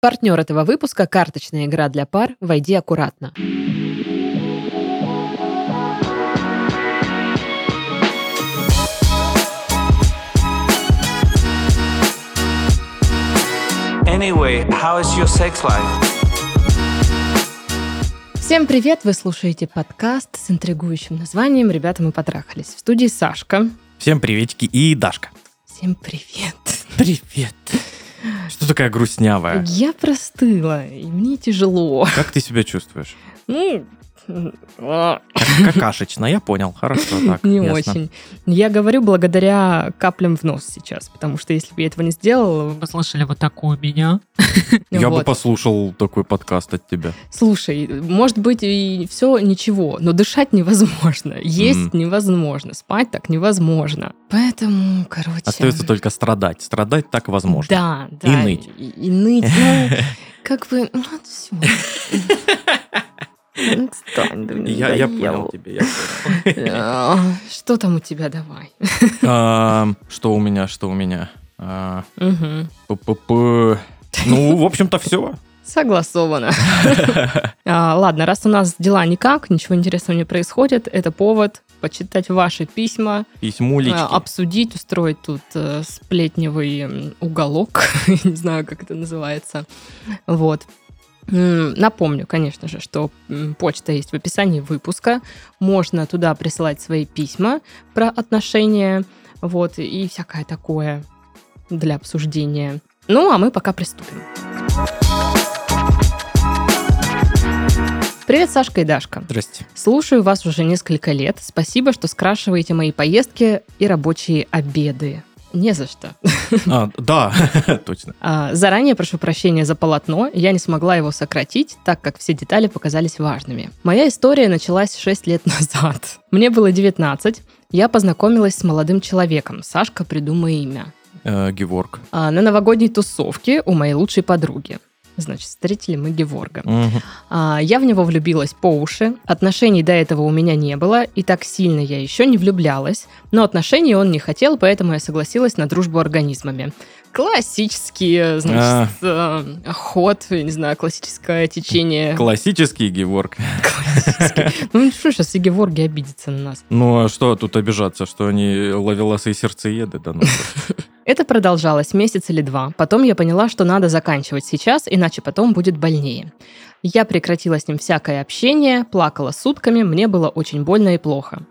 Партнер этого выпуска – карточная игра для пар «Войди аккуратно». Anyway, how is your sex life? Всем привет! Вы слушаете подкаст с интригующим названием «Ребята, мы потрахались». В студии Сашка. Всем приветики и Дашка. Всем привет! Привет. Что такая грустнявая? Я простыла, и мне тяжело. Как ты себя чувствуешь? Ну, какашечно, я понял. Хорошо, так. не ясно. очень. Я говорю благодаря каплям в нос сейчас, потому что если бы я этого не сделала, вы Послушали вот такую меня. Я бы послушал такой подкаст от тебя. Слушай, может быть и все ничего, но дышать невозможно, есть невозможно, спать так невозможно. Поэтому, короче... Остается только страдать. Страдать так возможно. Да, да. И ныть. И, и ныть, ну, как бы, ну, все. Отстань, да мне Я, я понял тебя, я понял. А, Что там у тебя, давай? А, Что у меня, что у меня? А. Ну, в общем-то, все. Согласовано. А, Ладно, раз у нас дела никак, ничего интересного не происходит, это повод почитать ваши письма, Письмулечки. обсудить, устроить тут э, сплетневый уголок, не знаю, как это называется. Вот. Напомню, конечно же, что почта есть в описании выпуска. Можно туда присылать свои письма про отношения, вот, и всякое такое для обсуждения. Ну, а мы пока приступим. Привет, Сашка и Дашка. Здрасте. Слушаю вас уже несколько лет. Спасибо, что скрашиваете мои поездки и рабочие обеды. Не за что. А, да, точно. А, Заранее прошу прощения за полотно, я не смогла его сократить, так как все детали показались важными. Моя история началась 6 лет назад. Мне было 19, я познакомилась с молодым человеком, Сашка, придумай имя, Э, Геворг. А, на новогодней тусовке у моей лучшей подруги. Значит, встретили мы Геворга. Мгм. А, Я в него влюбилась по уши. Отношений до этого у меня не было, и так сильно я еще не влюблялась. Но отношений он не хотел, поэтому я согласилась на дружбу организмами. Классический, значит, э, ход, я не знаю, классическое течение. Классический Геворг. Классический. Ну что сейчас и Геворги обидятся на нас. Ну, а что тут обижаться, что они ловеласы и сердцееды? Да ну. Это продолжалось месяц или два. Потом я поняла, что надо заканчивать сейчас, иначе потом будет больнее. Я прекратила с ним всякое общение, плакала сутками, мне было очень больно и плохо.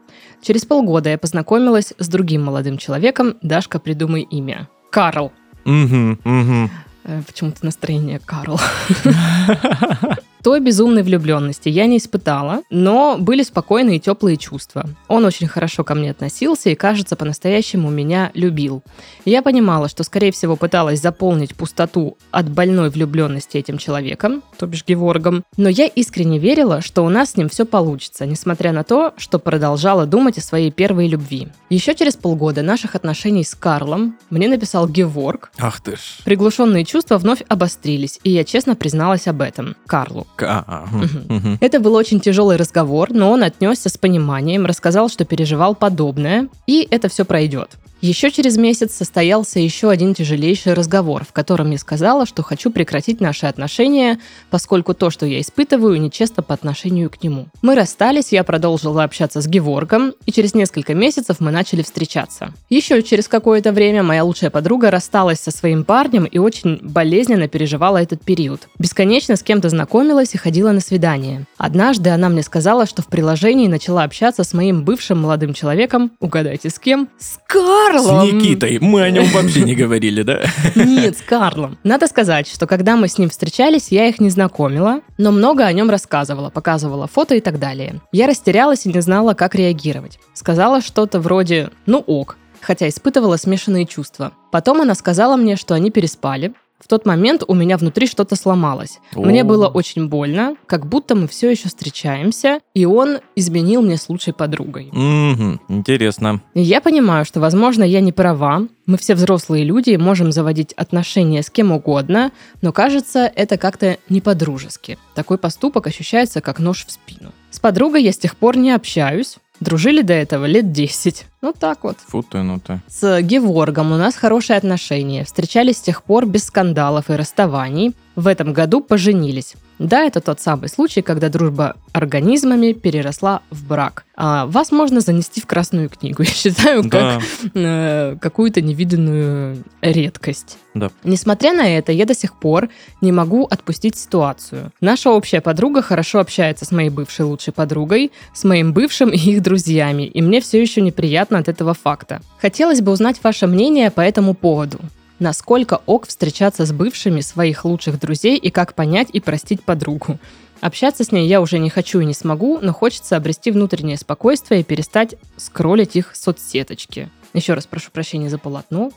Через полгода я познакомилась с другим молодым человеком, Дашка, придумай имя. Карл. Мгм, мгм. Э, Почему-то настроение Карл. Той безумной влюбленности я не испытала, но были спокойные и теплые чувства. Он очень хорошо ко мне относился и, кажется, по-настоящему меня любил. Я понимала, что, скорее всего, пыталась заполнить пустоту от больной влюбленности этим человеком, то бишь Геворгом, но я искренне верила, что у нас с ним все получится, несмотря на то, что продолжала думать о своей первой любви. Еще через полгода наших отношений с Карлом мне написал Геворг, Ах ты ж. Приглушенные чувства вновь обострились, и я честно призналась об этом Карлу. А, а, мгм. Это был очень тяжелый разговор, но он отнесся с пониманием, рассказал, что переживал подобное, и это все пройдет. Еще через месяц состоялся еще один тяжелейший разговор, в котором я сказала, что хочу прекратить наши отношения, поскольку то, что я испытываю, нечестно по отношению к нему. Мы расстались, я продолжила общаться с Геворгом, и через несколько месяцев мы начали встречаться. Еще через какое-то время моя лучшая подруга рассталась со своим парнем и очень болезненно переживала этот период. Бесконечно с кем-то знакомилась и ходила на свидание. Однажды она мне сказала, что в приложении начала общаться с моим бывшим молодым человеком, угадайте с кем? С Карлом! С Никитой. Мы о нем вообще не говорили, да? Нет, с Карлом. Надо сказать, что когда мы с ним встречались, я их не знакомила, но много о нем рассказывала, показывала фото и так далее. Я растерялась и не знала, как реагировать. Сказала что-то вроде «ну ок», хотя испытывала смешанные чувства. Потом она сказала мне, что они переспали, В тот момент у меня внутри что-то сломалось. Мне О. было очень больно, как будто мы все еще встречаемся, и он изменил мне с лучшей подругой. Мгм, Интересно. Я понимаю, что, возможно, я не права. Мы все взрослые люди, и можем заводить отношения с кем угодно, но кажется, это как-то не по-дружески. Такой поступок ощущается как нож в спину. С подругой я с тех пор не общаюсь, Дружили до этого лет 10. Ну так вот. Фу ты, ну ты. С Геворгом у нас хорошие отношения. Встречались с тех пор без скандалов и расставаний. В этом году поженились. Да, это тот самый случай, когда дружба организмами переросла в брак. А вас можно занести в Красную книгу, я считаю, как Да, э, какую-то невиданную редкость. да. Несмотря на это, я до сих пор не могу отпустить ситуацию. Наша общая подруга хорошо общается с моей бывшей лучшей подругой, с моим бывшим и их друзьями, и мне все еще неприятно от этого факта. Хотелось бы узнать ваше мнение по этому поводу. Насколько ок встречаться с бывшими своих лучших друзей и как понять и простить подругу? Общаться с ней я уже не хочу и не смогу, но хочется обрести внутреннее спокойствие и перестать скроллить их соцсеточки. Еще раз прошу прощения за полотно.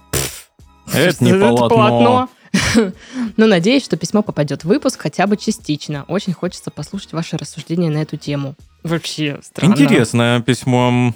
Это не полотно. Но надеюсь, что письмо попадет в выпуск хотя бы частично. Очень хочется послушать ваши рассуждения на эту тему. Вообще странно. Интересное письмо.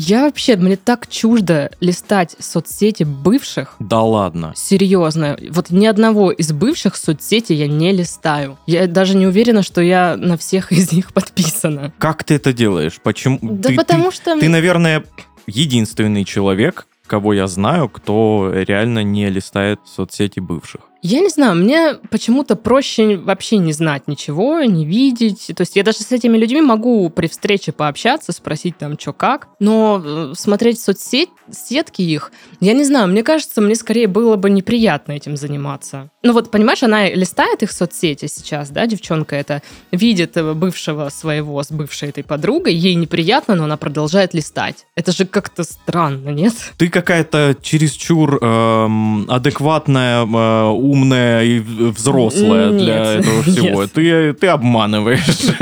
Я вообще, мне так чуждо листать соцсети бывших. Да ладно. Серьезно, вот ни одного из бывших соцсетей я не листаю. Я даже не уверена, что я на всех из них подписана. Как ты это делаешь? Почему? Да ты, потому ты- что... Ты, наверное, единственный человек, кого я знаю, кто реально не листает соцсети бывших. Я не знаю, мне почему-то проще вообще не знать ничего, не видеть. То есть я даже с этими людьми могу при встрече пообщаться, спросить там, что как, но э, смотреть соцсеть, сетки их, я не знаю, мне кажется, мне скорее было бы неприятно этим заниматься. Ну вот, понимаешь, она листает их соцсети сейчас, да, девчонка эта, видит э, бывшего своего с бывшей этой подругой, ей неприятно, но она продолжает листать. Это же как-то странно, нет? Ты какая-то чересчур эм, адекватная, э, умная и взрослая для Нет, этого всего. нет. Ты, ты обманываешь.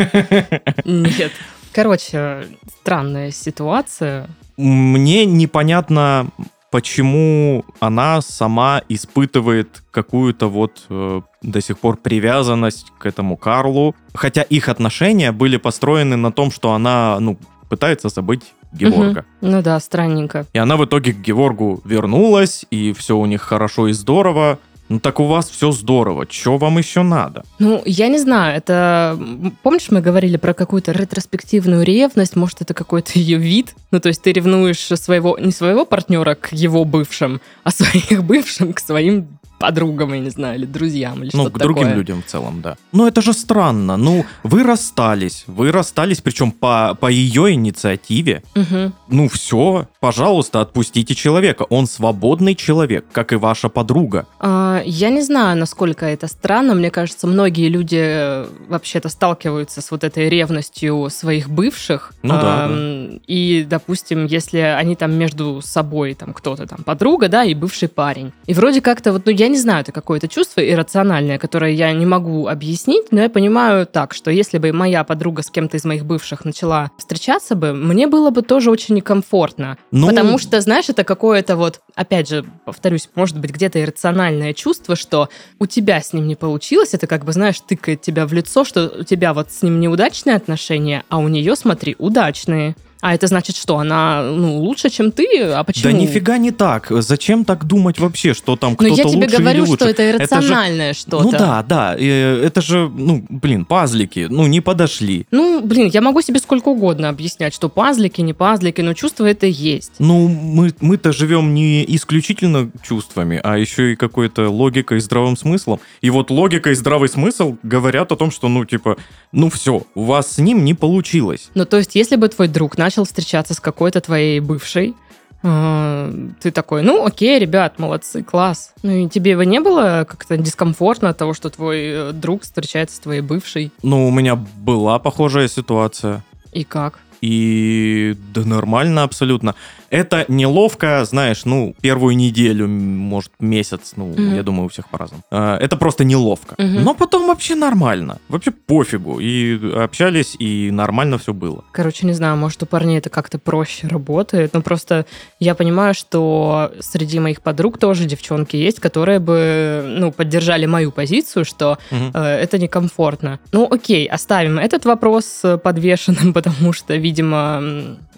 Нет. Короче, странная ситуация. Мне непонятно, почему она сама испытывает какую-то вот э, до сих пор привязанность к этому Карлу. Хотя их отношения были построены на том, что она, ну, пытается забыть Геворга. Мгм. Ну да, странненько. И она в итоге к Геворгу вернулась, и все у них хорошо и здорово. Ну так у вас все здорово, что вам еще надо? Ну, я не знаю, это... Помнишь, мы говорили про какую-то ретроспективную ревность? Может, это какой-то ее вид? Ну, то есть ты ревнуешь своего... Не своего партнера к его бывшим, а своих бывшим к своим подругам, я не знаю, или друзьям, или Ну, что-то к другим такое. людям в целом, да. Ну, это же странно. Ну, вы расстались. Вы расстались, причем по, по ее инициативе. Мгм. Ну, все, пожалуйста, отпустите человека. Он свободный человек, как и ваша подруга. А, Я не знаю, насколько это странно. Мне кажется, многие люди э, вообще-то сталкиваются с вот этой ревностью своих бывших. Ну да, Ам, И, допустим, если они там между собой, там кто-то там подруга, да, и бывший парень. И вроде как-то вот, ну, я не знаю, это какое-то чувство иррациональное, которое я не могу объяснить, но я понимаю так, что если бы моя подруга с кем-то из моих бывших начала встречаться бы, мне было бы тоже очень некомфортно. Ну, Потому что, знаешь, это какое-то вот, опять же, повторюсь, может быть, где-то иррациональное чувство, что у тебя с ним не получилось, это как бы, знаешь, тыкает тебя в лицо, что у тебя вот с ним неудачные отношения, а у нее, смотри, удачные. А это значит, что она, ну, лучше, чем ты? А почему? Да нифига не так. Зачем так думать вообще, что там Но кто-то я тебе лучше говорю, или лучше? что это же- иррациональное что-то. Ну да, да. э, Это же, ну, блин, пазлики, ну, не подошли. Ну, блин, я могу себе сколько угодно объяснять, что пазлики, не пазлики, но чувство это есть. Ну, мы, мы-то живем не исключительно чувствами, а еще и какой-то логикой и здравым смыслом. И вот логика и здравый смысл говорят о том, что, ну, типа, ну все, у вас с ним не получилось. Ну, то есть, если бы твой друг начал встречаться с какой-то твоей бывшей, э, ты такой, ну, окей, ребят, молодцы, класс. Ну, и тебе бы не было как-то дискомфортно от того, что твой э, друг встречается с твоей бывшей? Ну, у меня была похожая ситуация. И как? И да нормально абсолютно. Это неловко, знаешь, ну, первую неделю, может, месяц, ну, Мгм. я думаю, у всех по-разному. А, Это просто неловко. Мгм. Но потом вообще нормально. Вообще пофигу. И общались, и нормально все было. Короче, не знаю, может, у парней это как-то проще работает. Но просто я понимаю, что среди моих подруг тоже девчонки есть, которые бы, ну, поддержали мою позицию, что Мгм. э, это некомфортно. Ну, окей, оставим этот вопрос э, подвешенным, потому что, видимо,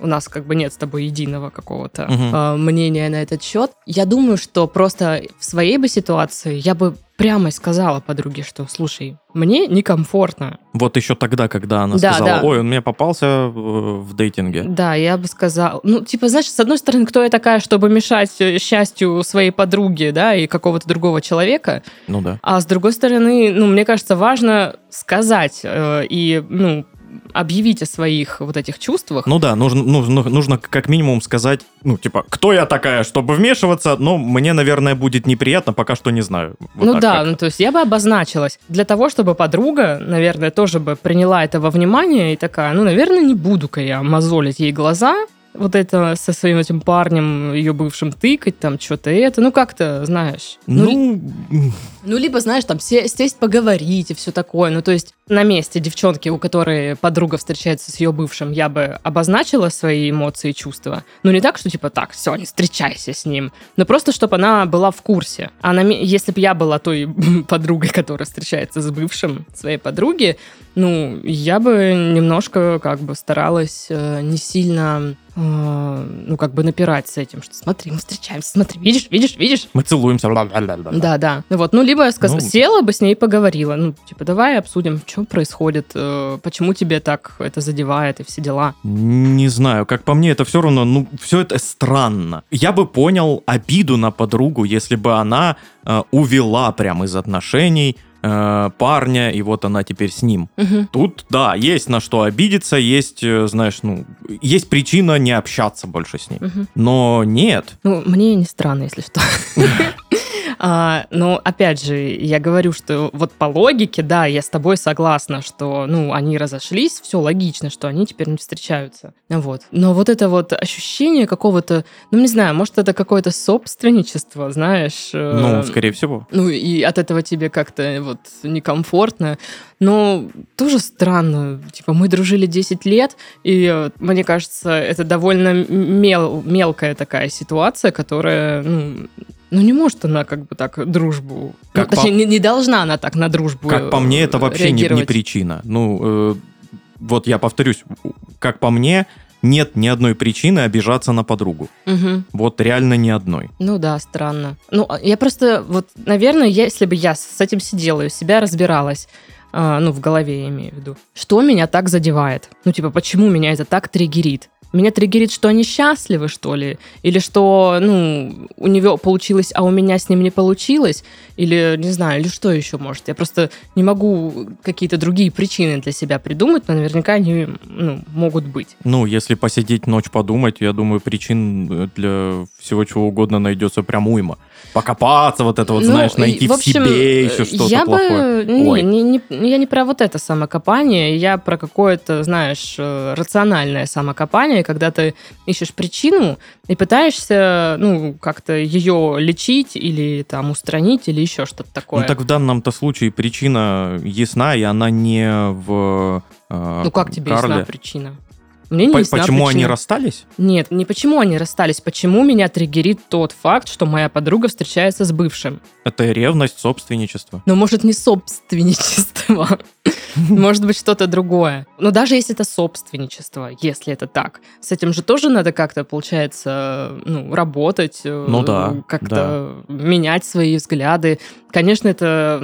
у нас как бы нет с тобой единого какого-то э, мнения на этот счет. Я думаю, что просто в своей бы ситуации я бы прямо сказала подруге, что, слушай, мне некомфортно. Вот еще тогда, когда она Да, сказала, да. ой, он мне попался э, в дейтинге. Да, я бы сказала, ну, типа, знаешь, с одной стороны, кто я такая, чтобы мешать э, счастью своей подруги, да, и какого-то другого человека, Ну да. а с другой стороны, ну, мне кажется, важно сказать э, и, ну, объявить о своих вот этих чувствах. Ну да, нужно, нужно, нужно как минимум сказать, ну, типа, кто я такая, чтобы вмешиваться, но мне, наверное, будет неприятно, пока что не знаю. Вот ну да, как. ну то есть я бы обозначилась для того, чтобы подруга, наверное, тоже бы приняла это во внимание и такая, ну, наверное, не буду-ка я мозолить ей глаза, вот это со своим этим парнем, ее бывшим тыкать, там что-то это, ну как-то, знаешь. Ну, Ну, ну, либо, знаешь, там се- сесть поговорить и все такое. Ну, то есть на месте девчонки, у которой подруга встречается с ее бывшим, я бы обозначила свои эмоции и чувства. Ну, не так, что типа так, все, не встречайся с ним. Но просто, чтобы она была в курсе. А на если бы я была той подругой, которая встречается с бывшим своей подруги, ну, я бы немножко как бы старалась э, не сильно, э, ну, как бы напирать с этим, что смотри, мы встречаемся, смотри, видишь, видишь, видишь, мы целуемся. да, да. Ну вот, ну либо я сказ- Ну. села бы с ней и поговорила, ну типа давай обсудим, что происходит, э, почему тебе так это задевает и все дела. Не знаю, как по мне, это все равно, ну, все это странно. Я бы понял обиду на подругу, если бы она э, увела прям из отношений э, парня, и вот она теперь с ним. Мгм. Тут, да, есть на что обидеться, есть, э, знаешь, ну, есть причина не общаться больше с ней. Мгм. Но нет. Ну мне не странно, если что. А, но опять же, я говорю, что вот по логике, да, я с тобой согласна, что, ну, они разошлись, все логично, что они теперь не встречаются. Вот. Но вот это вот ощущение какого-то, ну, не знаю, может, это какое-то собственничество, знаешь. э, Ну, скорее всего. Ну, и от этого тебе как-то вот некомфортно. Но тоже странно. Типа, мы дружили 10 лет, и э, мне кажется, это довольно мел- мелкая такая ситуация, которая, ну, ну, не может она как бы так дружбу... Как ну, точнее, по- не, не должна она так на дружбу Как по мне, это э, вообще не, не причина. Ну, э, вот я повторюсь, как по мне, нет ни одной причины обижаться на подругу. Мгм. Вот реально ни одной. Ну да, странно. Ну, а я просто, вот, наверное, если бы я с этим сидела и у себя разбиралась, а, ну, в голове я имею в виду, что меня так задевает? Ну, типа, почему меня это так триггерит? Меня триггерит, что они счастливы, что ли? Или что, ну, у него получилось, а у меня с ним не получилось? Или, не знаю, или что еще может? Я просто не могу какие-то другие причины для себя придумать, но наверняка они, ну, могут быть. Ну, если посидеть ночь подумать, я думаю, причин э, для всего чего угодно найдется прям уйма. Покопаться, вот это вот, Ну, знаешь, найти в, общем, себе еще что-то я плохое. Бы, не, Ой. не, не- я не про вот это самокопание, я про какое-то, знаешь, э, рациональное самокопание, когда ты ищешь причину и пытаешься, ну, как-то ее лечить или там устранить или еще что-то такое. Ну, так в данном-то случае причина ясна, и она не в э, Ну, как тебе Карле. ясна причина? Мне не По- ясна Почему они причина. расстались? Нет, не почему они расстались, почему меня триггерит тот факт, что моя подруга встречается с бывшим. Это ревность, собственничество. Но может не собственничество, может быть что-то другое. Но даже если это собственничество, если это так, с этим же тоже надо как-то, получается, ну, работать, э, Ну да, как-то менять свои взгляды. Конечно, это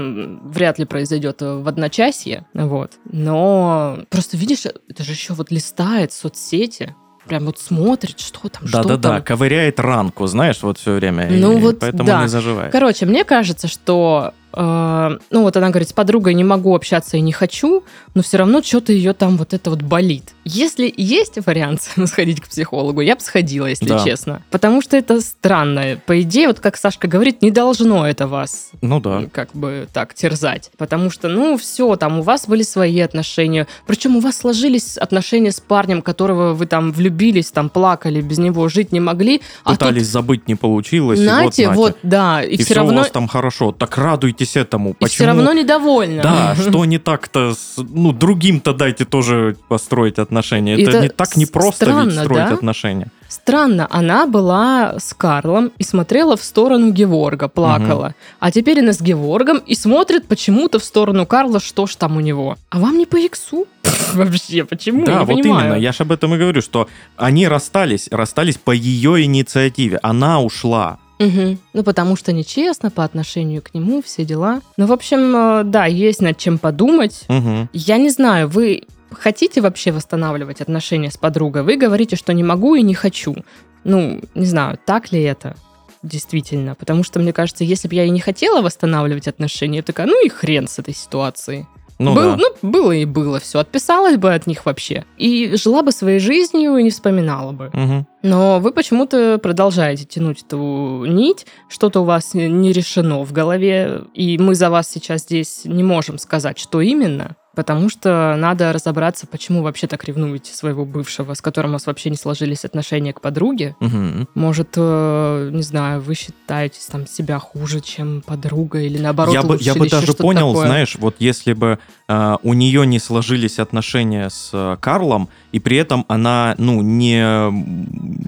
вряд ли произойдет в одночасье, вот. Но просто видишь, это же еще вот листает соцсети, прям вот смотрит, что там, что Да-да-да, там. ковыряет ранку, знаешь, вот все время. Ну и вот поэтому да. не заживает. Короче, мне кажется, что ну вот она говорит, с подругой не могу общаться и не хочу, но все равно что-то ее там вот это вот болит. Если есть вариант сходить к психологу, я бы сходила, если Да. честно. Потому что это странно. По идее, вот как Сашка говорит, не должно это вас Ну да. как бы так терзать. Потому что, ну, все, там у вас были свои отношения. Причем у вас сложились отношения с парнем, которого вы там влюбились, там плакали, без него жить не могли. А тут Пытались забыть, не получилось. и Нате, вот, вот, да, и, И, все все равно, у вас там хорошо. Так радуйтесь этому. и Почему? все равно недовольна. Да, что не так-то, с- ну, другим-то дайте тоже построить отношения. Это, Это не так не с- просто ведь странно, строить да? отношения. Странно, она была с Карлом и смотрела в сторону Геворга, плакала. А теперь она с Геворгом и смотрит почему-то в сторону Карла, что ж там у него. А вам не по иксу? Вообще, почему? Да, вот понимаю. именно, я же об этом и говорю, что они расстались, расстались по ее инициативе. Она ушла. Мгм. Ну, потому что нечестно по отношению к нему, все дела. Ну, в общем, э, да, есть над чем подумать. Мгм. Я не знаю, вы хотите вообще восстанавливать отношения с подругой? Вы говорите, что не могу и не хочу. Ну, не знаю, так ли это действительно? Потому что, мне кажется, если бы я и не хотела восстанавливать отношения, я такая, ну и хрен с этой ситуацией. Ну Был- да. ну, было и было, все, отписалась бы от них вообще. И жила бы своей жизнью и не вспоминала бы. Мгм. Но вы почему-то продолжаете тянуть эту нить, что-то у вас не решено в голове, и мы за вас сейчас здесь не можем сказать, что именно, потому что надо разобраться, почему вообще так ревнуете своего бывшего, с которым у вас вообще не сложились отношения к подруге. Мгм. Может, э, не знаю, вы считаете там себя хуже, чем подруга, или наоборот я бы, я бы даже понял, такое. знаешь, вот если бы у нее не сложились отношения с э, Карлом, и при этом она, ну, не,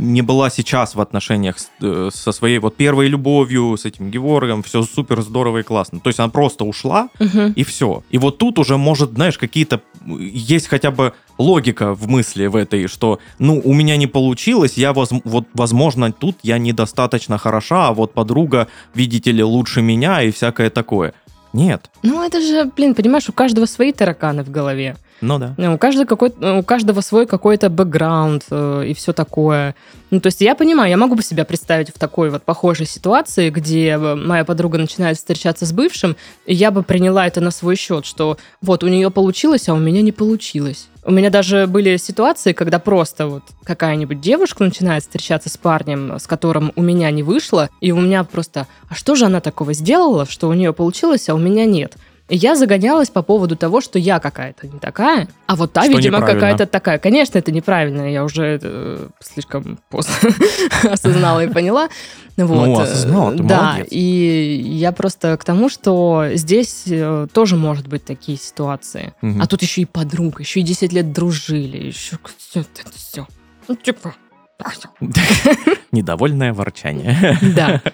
не была сейчас в отношениях с- э, со своей вот первой любовью, с этим Геворгом, все супер здорово и классно. То есть она просто ушла, Мгм. и все. И вот тут уже, может, знаешь, какие-то... Есть хотя бы логика в мысли в этой, что, ну, у меня не получилось, я, воз- вот, возможно, тут я недостаточно хороша, а вот подруга, видите ли, лучше меня и всякое такое. Нет. Ну, это же, блин, понимаешь, у каждого свои тараканы в голове. Ну да. Ну, У каждого, какой, у каждого свой какой-то бэкграунд э, и все такое. Ну, то есть я понимаю, я могу бы себя представить в такой вот похожей ситуации, где э, моя подруга начинает встречаться с бывшим, и я бы приняла это на свой счет, что вот у нее получилось, а у меня не получилось. У меня даже были ситуации, когда просто вот какая-нибудь девушка начинает встречаться с парнем, с которым у меня не вышло, и у меня просто, а что же она такого сделала, что у нее получилось, а у меня нет? Я загонялась по поводу того, что я какая-то не такая, а вот та, Что видимо, какая-то такая. Конечно, это неправильно, я уже э, слишком поздно осознала и поняла. Вот. Ну, осознала, ты Да, молодец. и я просто к тому, что здесь э, тоже может быть такие ситуации. Мгм. А тут еще и подруга, еще и 10 лет дружили, еще все это все. Ну, типа, Недовольное ворчание. да.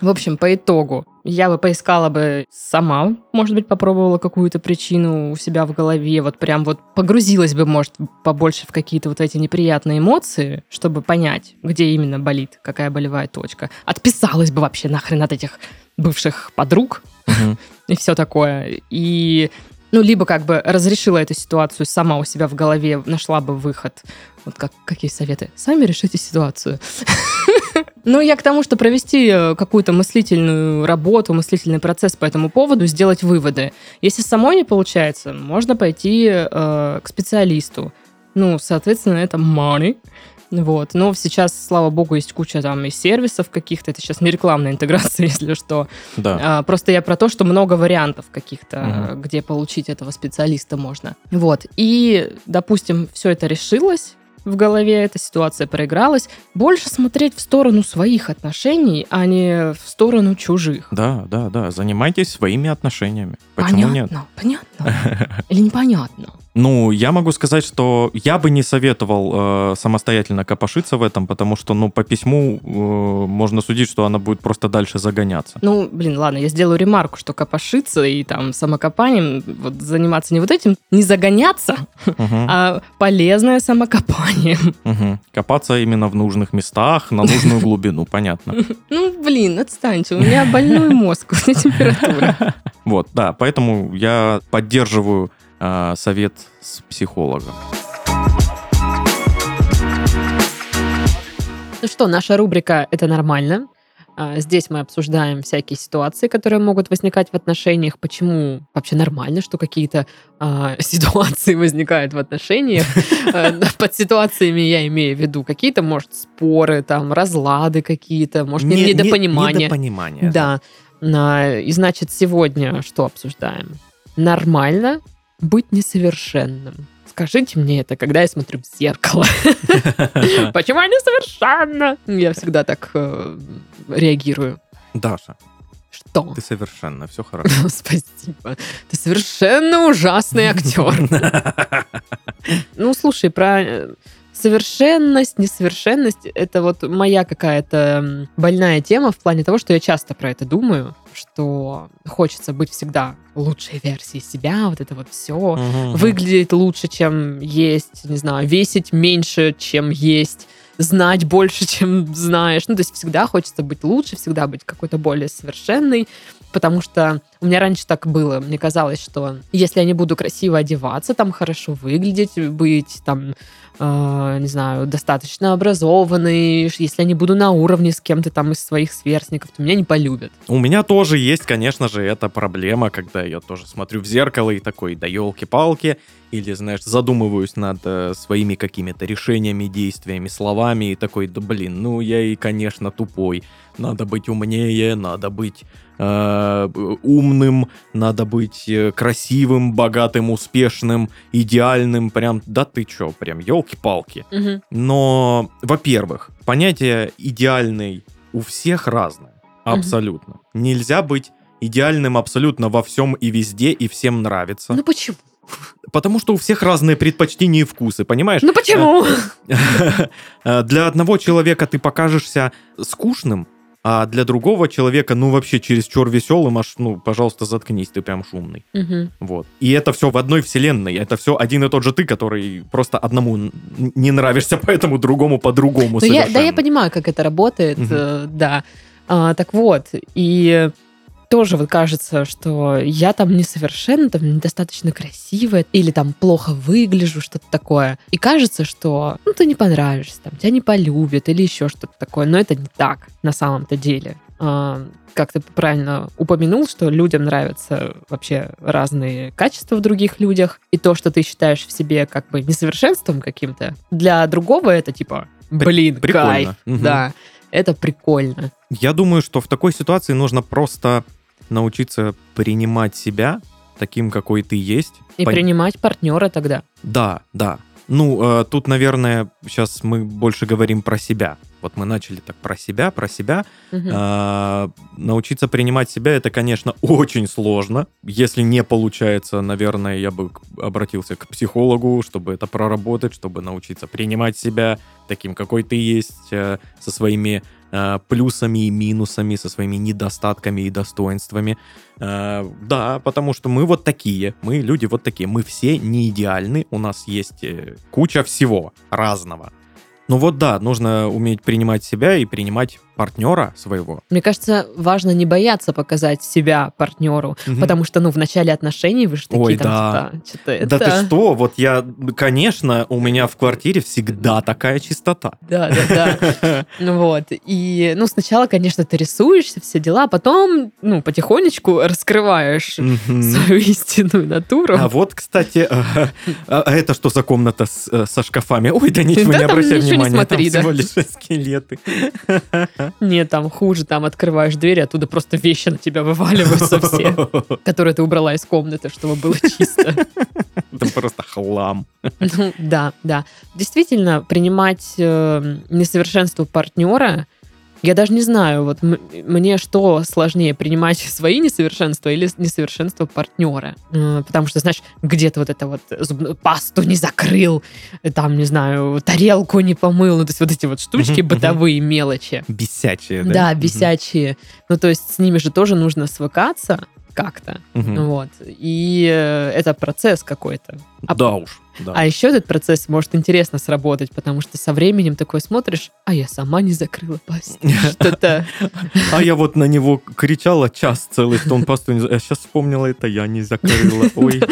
В общем, по итогу, я бы поискала бы сама, может быть, попробовала какую-то причину у себя в голове, вот прям вот погрузилась бы, может, побольше в какие-то вот эти неприятные эмоции, чтобы понять, где именно болит, какая болевая точка. Отписалась бы вообще нахрен от этих бывших подруг, и все такое. И ну, либо как бы разрешила эту ситуацию сама у себя в голове, нашла бы выход. Вот как, какие советы? Сами решите ситуацию. Ну, я к тому, что провести э, какую-то мыслительную работу, мыслительный процесс по этому поводу, сделать выводы. Если самой не получается, можно пойти э, к специалисту. Ну, соответственно, это money. Вот. Но сейчас, слава богу, есть куча там и сервисов каких-то. Это сейчас не рекламная интеграция, если что. Да. А, просто я про то, что много вариантов каких-то, Мгм. где получить этого специалиста можно. Вот. И, допустим, все это решилось в голове, эта ситуация проигралась. Больше смотреть в сторону своих отношений, а не в сторону чужих. Да, да, да. Занимайтесь своими отношениями. Почему нет? понятно, понятно. Или непонятно. Ну, я могу сказать, что я бы не советовал э, самостоятельно копошиться в этом, потому что, ну, по письму э, можно судить, что она будет просто дальше загоняться. Ну, блин, ладно, я сделаю ремарку, что копошиться и там самокопанием, вот заниматься не вот этим, не загоняться, а полезное самокопание. Копаться именно в нужных местах, на нужную глубину, понятно. Ну, блин, отстаньте, у меня больной мозг, у меня температура. Вот, да, поэтому я поддерживаю э, совет с психолога. Ну что, наша рубрика «Это нормально». А, Здесь мы обсуждаем всякие ситуации, которые могут возникать в отношениях. Почему вообще нормально, что какие-то а, ситуации возникают в отношениях. Э, Под ситуациями я имею в виду какие-то, может, споры, там, разлады какие-то, может, не- Не- не- недопонимания. Недопонимание. Да. И значит, сегодня что обсуждаем? Нормально быть несовершенным. Скажите мне это, когда я смотрю в зеркало. Почему я несовершенна? Я всегда так э, реагирую. Даша, Что? ты совершенно, все хорошо. Спасибо. Ты совершенно ужасный актер. Ну, слушай, про э, совершенность, несовершенность — это вот моя какая-то больная тема в плане того, что я часто про это думаю, что хочется быть всегда лучшей версией себя, вот это вот все. Мгм. Выглядеть лучше, чем есть, не знаю, весить меньше, чем есть, знать больше, чем знаешь. Ну, то есть всегда хочется быть лучше, всегда быть какой-то более совершенной, потому что у меня раньше так было. Мне казалось, что если я не буду красиво одеваться, там хорошо выглядеть, быть там, э, не знаю, достаточно образованной, если я не буду на уровне с кем-то там из своих сверстников, то меня не полюбят. У меня тоже есть, конечно же, эта проблема, когда я тоже смотрю в зеркало и такой, да елки-палки, или, знаешь, задумываюсь над э, своими какими-то решениями, действиями, словами, и такой, да блин, ну я и, конечно, тупой. Надо быть умнее, надо быть э, умным, надо быть э, красивым, богатым, успешным, идеальным, прям, да ты чё, прям елки-палки. Мгм. Но, во-первых, понятие идеальный у всех разное. Абсолютно. Нельзя быть идеальным абсолютно во всем и везде, и всем нравится. Ну почему? Потому что у всех разные предпочтения и вкусы, понимаешь? Ну почему? Э, Для одного человека ты покажешься скучным, а для другого человека, ну, вообще чересчур веселым, аж, ну, пожалуйста, заткнись, ты прям шумный. Мгм. Вот. И это все в одной вселенной. Это все один и тот же ты, который просто одному не нравишься, поэтому другому по-другому Ну, я, да, я понимаю, как это работает, э, да. А, так вот, и тоже вот кажется, что я там несовершенна, там недостаточно красивая, или там плохо выгляжу, что-то такое. И кажется, что ну, ты не понравишься, там, тебя не полюбят, или еще что-то такое. Но это не так на самом-то деле. А, как ты правильно упомянул, что людям нравятся вообще разные качества в других людях, и то, что ты считаешь в себе как бы несовершенством каким-то, для другого это типа, блин, прикольно. кайф, Мгм. да, это прикольно. Я думаю, что в такой ситуации нужно просто научиться принимать себя таким, какой ты есть. И Пон- принимать партнера тогда. Да, да. Ну, э, тут, наверное, сейчас мы больше говорим про себя. Вот мы начали так про себя, про себя. Мгм. А, научиться принимать себя это, конечно, очень сложно. Если не получается, наверное, я бы обратился к психологу, чтобы это проработать, чтобы научиться принимать себя таким, какой ты есть, э, со своими э, плюсами и минусами, со своими недостатками и достоинствами. Э, Да, потому что мы вот такие, мы люди вот такие, мы все не идеальны, у нас есть э, куча всего разного. Ну вот да, нужно уметь принимать себя и принимать партнера своего. Мне кажется, важно не бояться показать себя партнеру, Мгм. потому что, ну, в начале отношений вы же такие Ой, там, да. типа, что-то это... Да ты что, вот я, конечно, у меня в квартире всегда такая чистота. Да, да, да. Ну вот. И, ну, сначала, конечно, ты рисуешься, все дела, а потом, ну, потихонечку раскрываешь свою истинную натуру. А вот, кстати, а, а это что за комната э, со шкафами? Ой, да ничего, не обращай не внимания, смотри, там да. всего лишь скелеты. Нет, там хуже, там открываешь дверь, оттуда просто вещи на тебя вываливаются все, которые ты убрала из комнаты, чтобы было чисто. Там просто хлам. Ну, да, да. Действительно, принимать э, несовершенство партнера, я даже не знаю, вот мне что сложнее, принимать свои несовершенства или несовершенство партнера. Э, потому что, знаешь, где-то вот это вот зубную пасту не закрыл, э, там, не знаю, тарелку не помыл, ну, то есть вот эти вот штучки бытовые мелочи. Бесячие, да? Да, бесячие. Ну, то есть с ними же тоже нужно свыкаться как-то. Вот. И э, это процесс какой-то. А Да уж. Да. а еще этот процесс может интересно сработать, потому что со временем такой смотришь, а я сама не закрыла пасть. Что-то... А я вот на него кричала час целый, что он пасту не... Я сейчас вспомнила, это я не закрыла. Ой.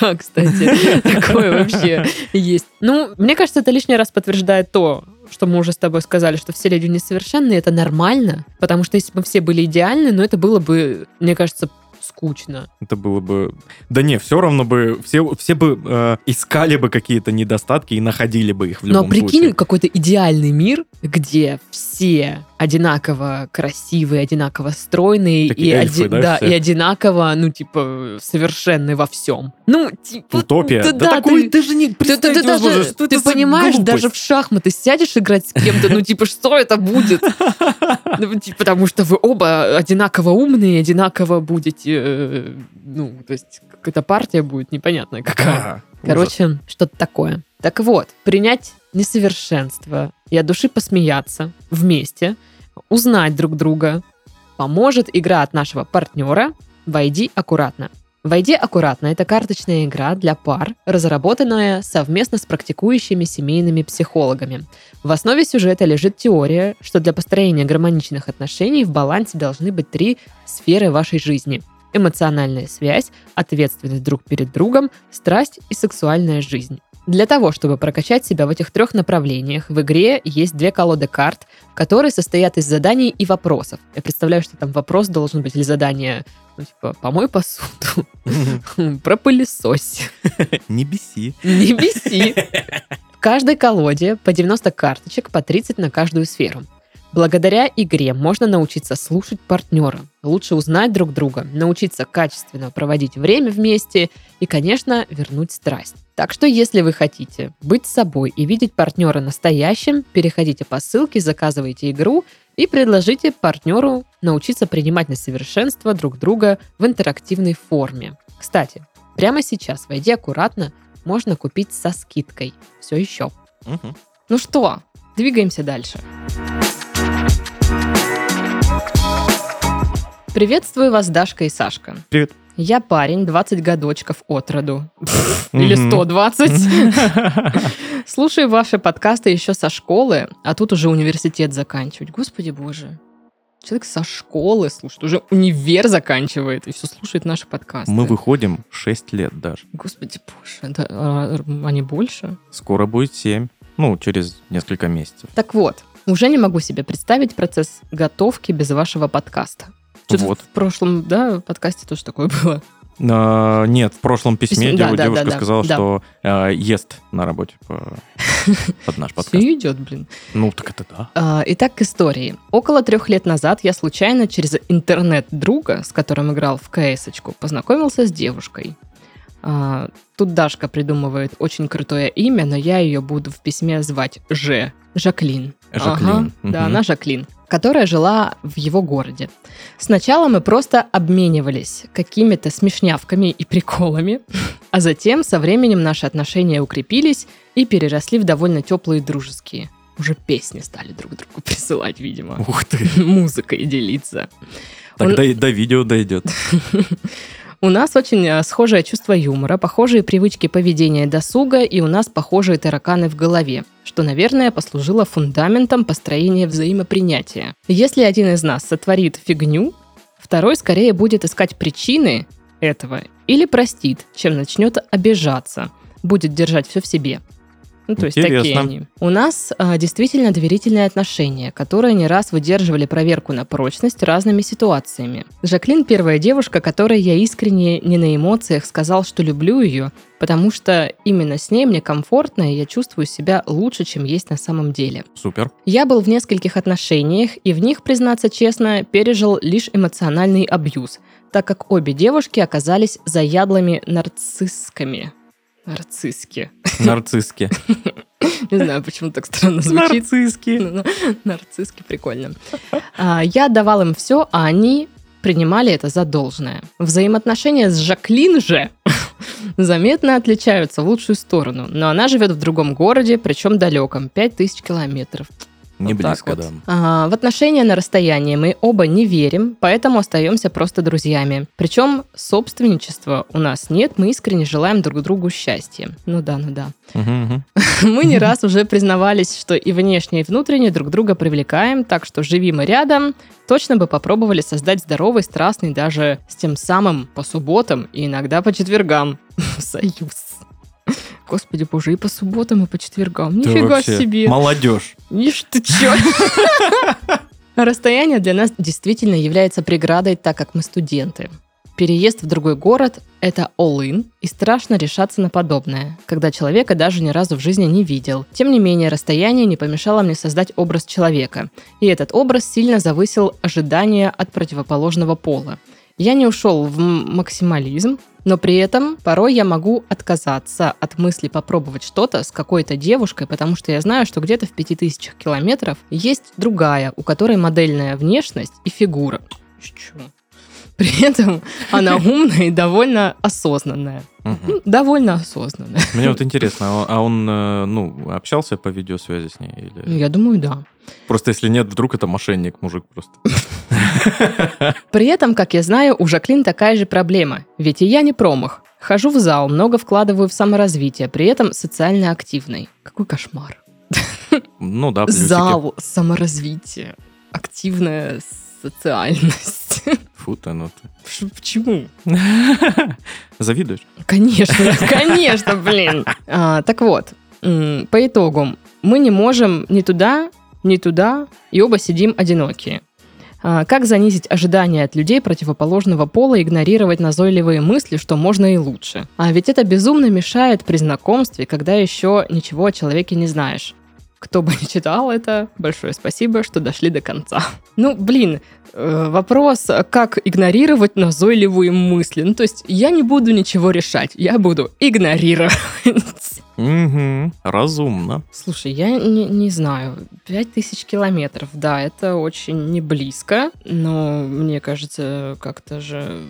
Да, кстати, такое вообще есть. Ну, мне кажется, это лишний раз подтверждает то, что мы уже с тобой сказали, что все люди несовершенны, это нормально, потому что если бы все были идеальны, ну, это было бы, мне кажется, скучно. Это было бы... Да не, все равно бы... Все, все бы э, искали бы какие-то недостатки и находили бы их в Но любом прикинь, случае. какой-то идеальный мир, где все одинаково красивые, одинаково стройные Такие и, эльфы, оди- да, да, все? и одинаково, ну, типа, совершенны во всем. Ну, типа... Утопия. Да, Да, да, такой ты- ты же не Ты, ты- ты даже, что ты понимаешь, глупость? даже в шахматы сядешь играть с кем-то, ну, типа, что это будет? Ну, типа, потому что вы оба одинаково умные, одинаково будете, э, ну, то есть какая-то партия будет непонятная какая. Короче, что-то такое. Так вот, принять несовершенство и от души посмеяться вместе, узнать друг друга, поможет игра от нашего партнера «Войди аккуратно». «Войди аккуратно» — это карточная игра для пар, разработанная совместно с практикующими семейными психологами. В основе сюжета лежит теория, что для построения гармоничных отношений в балансе должны быть три сферы вашей жизни – эмоциональная связь, ответственность друг перед другом, страсть и сексуальная жизнь. Для того, чтобы прокачать себя в этих трех направлениях, в игре есть две колоды карт, которые состоят из заданий и вопросов. Я представляю, что там вопрос должен быть или задание, ну, типа, помой посуду, пропылесось. Не беси. Не беси. В каждой колоде по 90 карточек, по 30 на каждую сферу. Благодаря игре можно научиться слушать партнера, лучше узнать друг друга, научиться качественно проводить время вместе и, конечно, вернуть страсть. Так что, если вы хотите быть собой и видеть партнера настоящим, переходите по ссылке, заказывайте игру и предложите партнеру научиться принимать на совершенство друг друга в интерактивной форме. Кстати, прямо сейчас, войди аккуратно, можно купить со скидкой. Все еще. Мгм. Ну что, двигаемся дальше. Приветствую вас, Дашка и Сашка. Привет. Я парень, 20 годочков от роду. Или Мгм. 120. Слушаю ваши подкасты еще со школы, а тут уже университет заканчивать. Господи боже. Человек со школы слушает, уже универ заканчивает и все слушает наши подкасты. Мы выходим 6 лет даже. Господи боже, да, а, они больше? Скоро будет 7. Ну, через несколько месяцев. Так вот, уже не могу себе представить процесс готовки без вашего подкаста. Что-то Вот. в прошлом, да, подкасте тоже такое было. А, нет, в прошлом письме да, дев- да, девушка да, да, сказала, да. что а, ест на работе по- под наш подкаст. Все идет, блин. Ну, так это да. А, Итак, к истории. Около трех лет назад я случайно через интернет друга, с которым играл в кс познакомился с девушкой. А, Тут Дашка придумывает очень крутое имя, но я ее буду в письме звать Ж. Жаклин. Жаклин. Ага, Да, Мгм. она Жаклин, которая жила в его городе. Сначала мы просто обменивались какими-то смешнявками и приколами, а затем со временем наши отношения укрепились и переросли в довольно теплые и дружеские. Уже песни стали друг другу присылать, видимо. Ух ты. Музыкой делиться. Так Он- до, до видео дойдет. У нас очень э, схожее чувство юмора, похожие привычки поведения досуга, и у нас похожие тараканы в голове, что, наверное, послужило фундаментом построения взаимопринятия. Если один из нас сотворит фигню, второй скорее будет искать причины этого или простит, чем начнет обижаться, будет держать все в себе. Ну, то есть такие они. У нас а, действительно доверительные отношения, которые не раз выдерживали проверку на прочность разными ситуациями. Жаклин первая девушка, которой я искренне не на эмоциях сказал, что люблю ее, потому что именно с ней мне комфортно, и я чувствую себя лучше, чем есть на самом деле. Супер. Я был в нескольких отношениях, и в них, признаться честно, пережил лишь эмоциональный абьюз, так как обе девушки оказались заядлыми нарциссскими. Нарцисски. Нарцисски. Не знаю, почему так странно звучит. Нарцисски. Ну, Нарцисски прикольно. А, Я давал им все, а они принимали это за должное. Взаимоотношения с Жаклин же заметно отличаются в лучшую сторону. Но она живет в другом городе, причем далеком, 5000 километров. Не Вот близко, вот. да. А, в отношения на расстоянии мы оба не верим, поэтому остаемся просто друзьями. Причем собственничества у нас нет, мы искренне желаем друг другу счастья. Ну да, ну да. Мы не раз уже признавались, что и внешне, и внутренне друг друга привлекаем, так что живи мы рядом, точно бы попробовали создать здоровый, страстный, даже с тем самым по субботам и иногда по четвергам союз. Господи боже, и по субботам, и по четвергам. Ты Нифига себе. Молодежь. Ишь ты чё? Расстояние для нас действительно является преградой, так как мы студенты. Переезд в другой город – это all-in, и страшно решаться на подобное, когда человека даже ни разу в жизни не видел. Тем не менее, расстояние не помешало мне создать образ человека, и этот образ сильно завысил ожидания от противоположного пола. Я не ушел в максимализм, но при этом порой я могу отказаться от мысли попробовать что-то с какой-то девушкой, потому что я знаю, что где-то в 5000 километров есть другая, у которой модельная внешность и фигура. Чё? При этом она умная и довольно осознанная. Ну, довольно осознанная. Мне вот интересно, а он- а он, э, ну, общался по видеосвязи с ней? Ну, Или... Я думаю, да. Просто если нет, вдруг это мошенник, мужик просто. При этом, как я знаю, у Жаклин такая же проблема. Ведь и я не промах. Хожу в зал, много вкладываю в саморазвитие, при этом социально активный. Какой кошмар. Ну да, плюсики. Зал, саморазвитие, активная социальность. Фу ты, ну ты. Почему? Завидуешь? Конечно, конечно, блин. А, так вот, по итогу, мы не можем ни туда, ни туда, и оба сидим одинокие. А, Как занизить ожидания от людей противоположного пола и игнорировать назойливые мысли, что можно и лучше? А ведь это безумно мешает при знакомстве, когда еще ничего о человеке не знаешь. Кто бы не читал это, большое спасибо, что дошли до конца. Ну, блин, э, вопрос, как игнорировать назойливые мысли. Ну, то есть я не буду ничего решать, я буду игнорировать. Угу, разумно. Слушай, я не, не знаю, 5000 километров, да, это очень не близко, но мне кажется, как-то же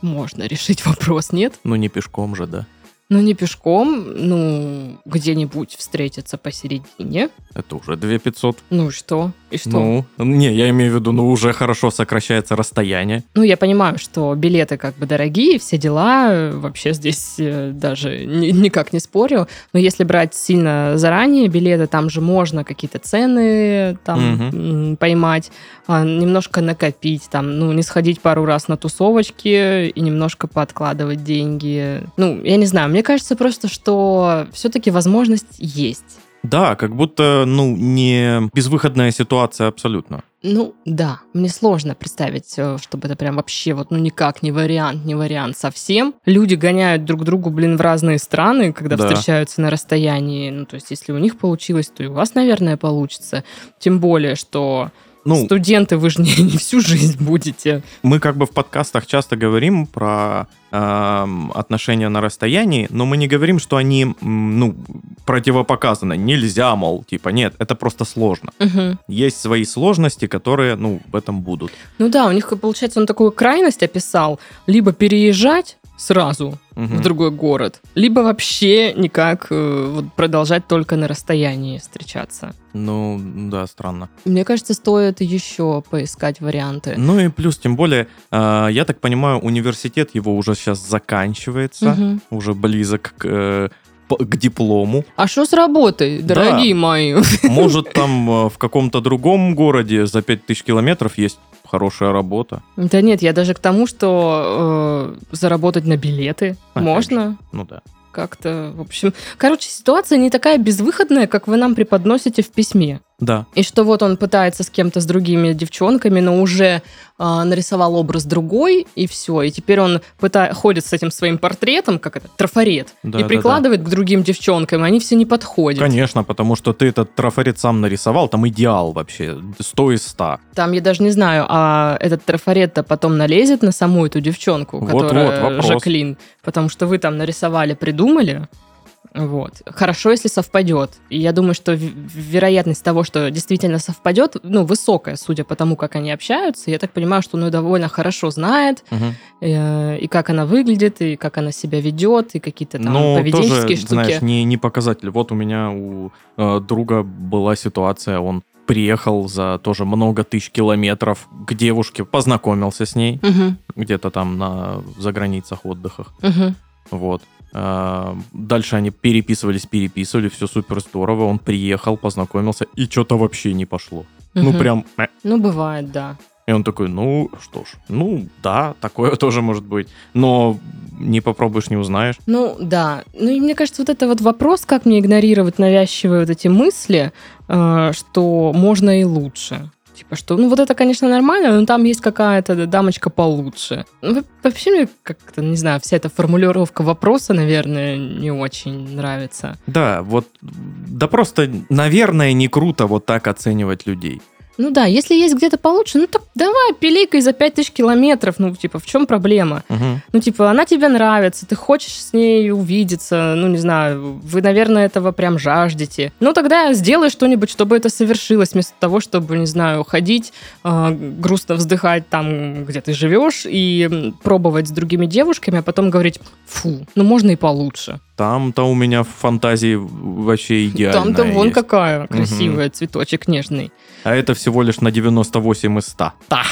можно решить вопрос, нет? Ну не пешком же, да. Ну, не пешком, ну, где-нибудь встретиться посередине. Это уже 2500. Ну и что? И что? Ну, Ну, не, я имею в виду, ну уже хорошо сокращается расстояние. я понимаю, что билеты как бы дорогие, все дела, вообще здесь э, даже ни- никак не спорю. Но если брать сильно заранее билеты, там же можно какие-то цены там м, поймать, а, немножко накопить, там, ну, не сходить пару раз на тусовочки и немножко пооткладывать деньги. Ну, я не знаю, мне кажется просто, что все-таки возможность есть. Да, как будто, ну, не безвыходная ситуация абсолютно. Ну, да, мне сложно представить, э, чтобы это прям вообще вот, ну, никак не вариант, не вариант совсем. Люди гоняют друг другу, блин, в разные страны, когда Да. встречаются на расстоянии. Ну, то есть, если у них получилось, то и у вас, наверное, получится. Тем более, что Ну, студенты, вы же не, не всю жизнь будете. мы как бы в подкастах часто говорим про эм, отношения на расстоянии, но мы не говорим, что они, ну, противопоказаны. Нельзя, мол, типа, нет, это просто сложно. Мгм. Есть свои сложности, которые, ну, в этом будут. Ну да, у них, получается, он такую крайность описал. Либо переезжать сразу Мгм. в другой город, либо вообще никак э, вот, продолжать только на расстоянии встречаться. Ну, да, странно. Мне кажется, стоит еще поискать варианты. Ну и плюс, тем более, э, я так понимаю, университет его уже сейчас заканчивается, Мгм. уже близок к, э, к диплому. А что с работой, Да. дорогие мои? Может, там э, в каком-то другом городе за 5000 километров есть хорошая работа. Да нет, я даже к тому, что э, заработать на билеты Опять можно Ну да. как-то. В общем, короче, ситуация не такая безвыходная, как вы нам преподносите в письме. Да. И что вот он пытается с кем-то, с другими девчонками, но уже а, нарисовал образ другой, и все. И теперь он пыта- ходит с этим своим портретом, как это, трафарет, Да, и да, прикладывает к другим девчонкам, и они все не подходят. Конечно, потому что ты этот трафарет сам нарисовал, там идеал вообще, 100 из 100. Там я даже не знаю, а этот трафарет-то потом налезет на саму эту девчонку, Вот-вот, которая вопрос. Жаклин, потому что вы там нарисовали, придумали. Вот. Хорошо, если совпадет. И я думаю, что вероятность того, что действительно совпадет, ну, высокая, судя по тому, как они общаются. Я так понимаю, что он ее довольно хорошо знает, Мгм. э, и как она выглядит, и как она себя ведет, и какие-то там Но поведенческие тоже, штуки. знаешь, не, не показатель. Вот у меня у э, друга была ситуация, он приехал за тоже много тысяч километров к девушке, познакомился с ней Мгм, где-то там на заграницах отдыхах. мгм. Вот. А, Дальше они переписывались, переписывали, все супер здорово. Он приехал, познакомился, и что-то вообще не пошло. Ну, Мгм. прям... э. Ну, бывает, да. И он такой, ну, что ж, ну, да, такое тоже может быть. Но не попробуешь, не узнаешь. Ну, да. Ну, и мне кажется, вот это вот вопрос, как мне игнорировать навязчивые вот эти мысли, э, что можно и лучше. Типа, что, ну, вот это, конечно, нормально, но там есть какая-то дамочка получше. Ну, во- вообще мне как-то, не знаю, вся эта формулировка вопроса, наверное, не очень нравится. Да, вот, да просто, наверное, не круто вот так оценивать людей. Ну да, если есть где-то получше, ну так давай, пиликай за 5000 километров. Ну, типа, в чем проблема? Мгм. Ну, типа, она тебе нравится, ты хочешь с ней увидеться, ну, не знаю, вы, наверное, этого прям жаждете. Ну, тогда сделай что-нибудь, чтобы это совершилось, вместо того, чтобы, не знаю, ходить, э, грустно вздыхать там, где ты живешь, и пробовать с другими девушками, а потом говорить, фу, ну, можно и получше. Там-то у меня в фантазии вообще идеально Там-то вон есть. какая красивая, цветочек нежный. А это всего лишь на 98 из 100. Да.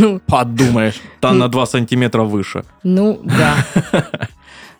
Ну, Подумаешь, там на 2 сантиметра выше. Ну, да.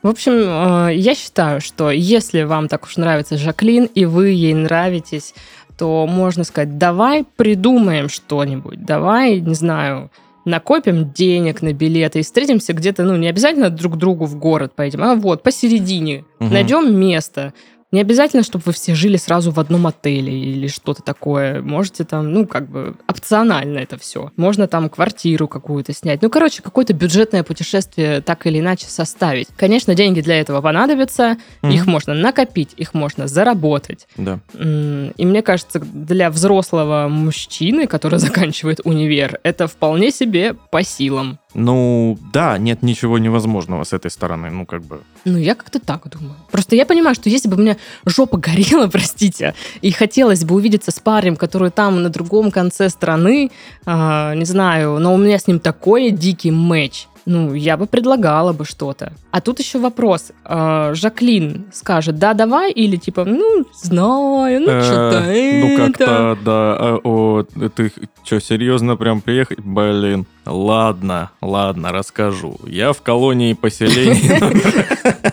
В общем, э, я считаю, что если вам так уж нравится Жаклин, и вы ей нравитесь, то можно сказать, давай придумаем что-нибудь, давай, не знаю, накопим денег на билеты и встретимся где-то, ну, не обязательно друг к другу в город поедем, а вот посередине, Мгм. найдем место. Не обязательно, чтобы вы все жили сразу в одном отеле или что-то такое. Можете там, ну, как бы опционально это все. Можно там квартиру какую-то снять. Ну, короче, какое-то бюджетное путешествие так или иначе составить. Конечно, деньги для этого понадобятся. Мгм. Их можно накопить, их можно заработать. Да. И мне кажется, для взрослого мужчины, который заканчивает универ, это вполне себе по силам. Ну, да, нет ничего невозможного с этой стороны. Ну, как бы... Ну, я как-то так думаю. Просто я понимаю, что если бы у меня жопа горела, простите, и хотелось бы увидеться с парнем, который там на другом конце страны, а, не знаю, но у меня с ним такой дикий матч, ну, я бы предлагала бы что-то. А тут еще вопрос. а, Жаклин скажет, да, давай, или типа, ну, знаю, ну, Э, что-то Ну, как-то, да. а, О, ты что, серьезно прям приехать? Блин. Ладно, ладно, расскажу. Я в колонии поселения.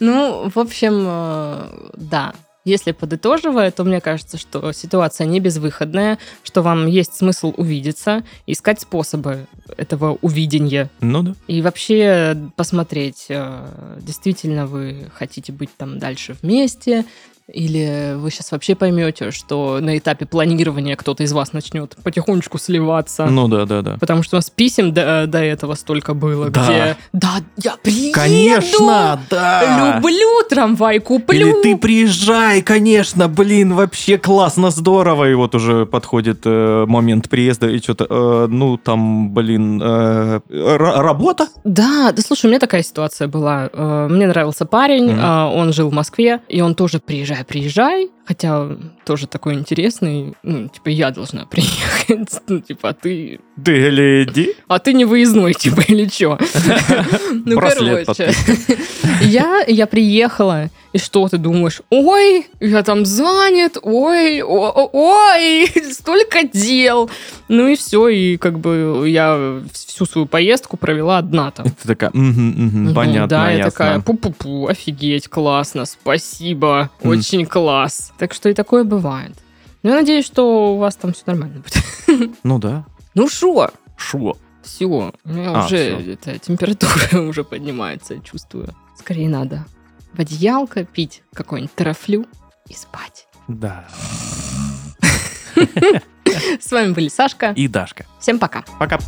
Ну, в общем, э, да. Если подытоживая, то мне кажется, что ситуация не безвыходная, что вам есть смысл увидеться, искать способы этого увидения. Ну да. И вообще посмотреть, э, действительно вы хотите быть там дальше вместе, или вы сейчас вообще поймете, что на этапе планирования кто-то из вас начнет потихонечку сливаться. Ну да, да, да. Потому что у нас писем до, до этого столько было, Да. где «Да, я приеду! Конечно, да. Люблю трамвай, куплю!» Или ты приезжай, конечно, блин, вообще классно, здорово. И вот уже подходит э, момент приезда, и что-то, ну, там, блин, э, ра- работа? Да, да слушай, у меня такая ситуация была. Э, Мне нравился парень, Мгм. а, он жил в Москве, и он тоже приезжай, приезжай, хотя тоже такой интересный, ну, типа, я должна приехать, ну, типа, а ты, Ты гляди. а ты не выездной, типа, или чё? Ну, короче, я, я приехала, и что ты думаешь? Ой, я там занят, ой, ой, столько дел. Ну и все, и как бы я всю свою поездку провела одна там. Ты такая, «Мгм, мгм, Мгм, понятно, Да, я ясно». такая, пу-пу-пу, офигеть, классно, спасибо, очень класс. Так что и такое бывает. Ну, я надеюсь, что у вас там все нормально будет. Ну да. Ну шо, Шо? все, у меня А, уже эта температура уже поднимается, чувствую. Скорее надо в одеялко пить какой-нибудь тарафлю и спать. Да. С вами были Сашка. И Дашка. Всем пока. Пока.